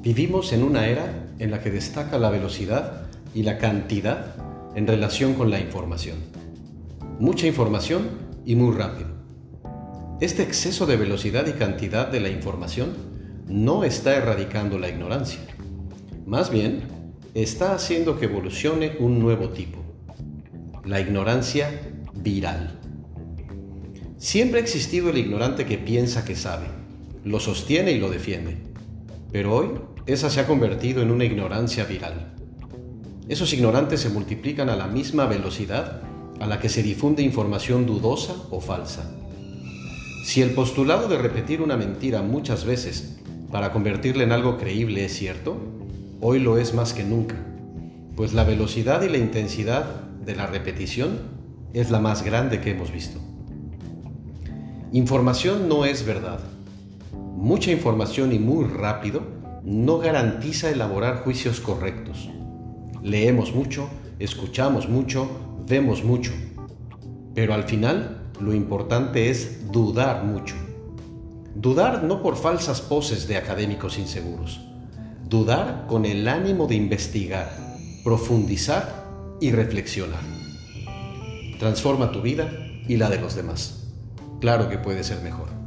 Vivimos en una era en la que destaca la velocidad y la cantidad en relación con la información. Mucha información y muy rápido. Este exceso de velocidad y cantidad de la información no está erradicando la ignorancia. Más bien, está haciendo que evolucione un nuevo tipo. La ignorancia viral. Siempre ha existido el ignorante que piensa que sabe, lo sostiene y lo defiende. Pero hoy esa se ha convertido en una ignorancia viral. Esos ignorantes se multiplican a la misma velocidad a la que se difunde información dudosa o falsa. Si el postulado de repetir una mentira muchas veces para convertirla en algo creíble es cierto, hoy lo es más que nunca, pues la velocidad y la intensidad de la repetición es la más grande que hemos visto. Información no es verdad. Mucha información y muy rápido no garantiza elaborar juicios correctos. Leemos mucho, escuchamos mucho, vemos mucho, pero al final lo importante es dudar mucho. Dudar no por falsas poses de académicos inseguros, dudar con el ánimo de investigar, profundizar y reflexionar. Transforma tu vida y la de los demás. Claro que puede ser mejor.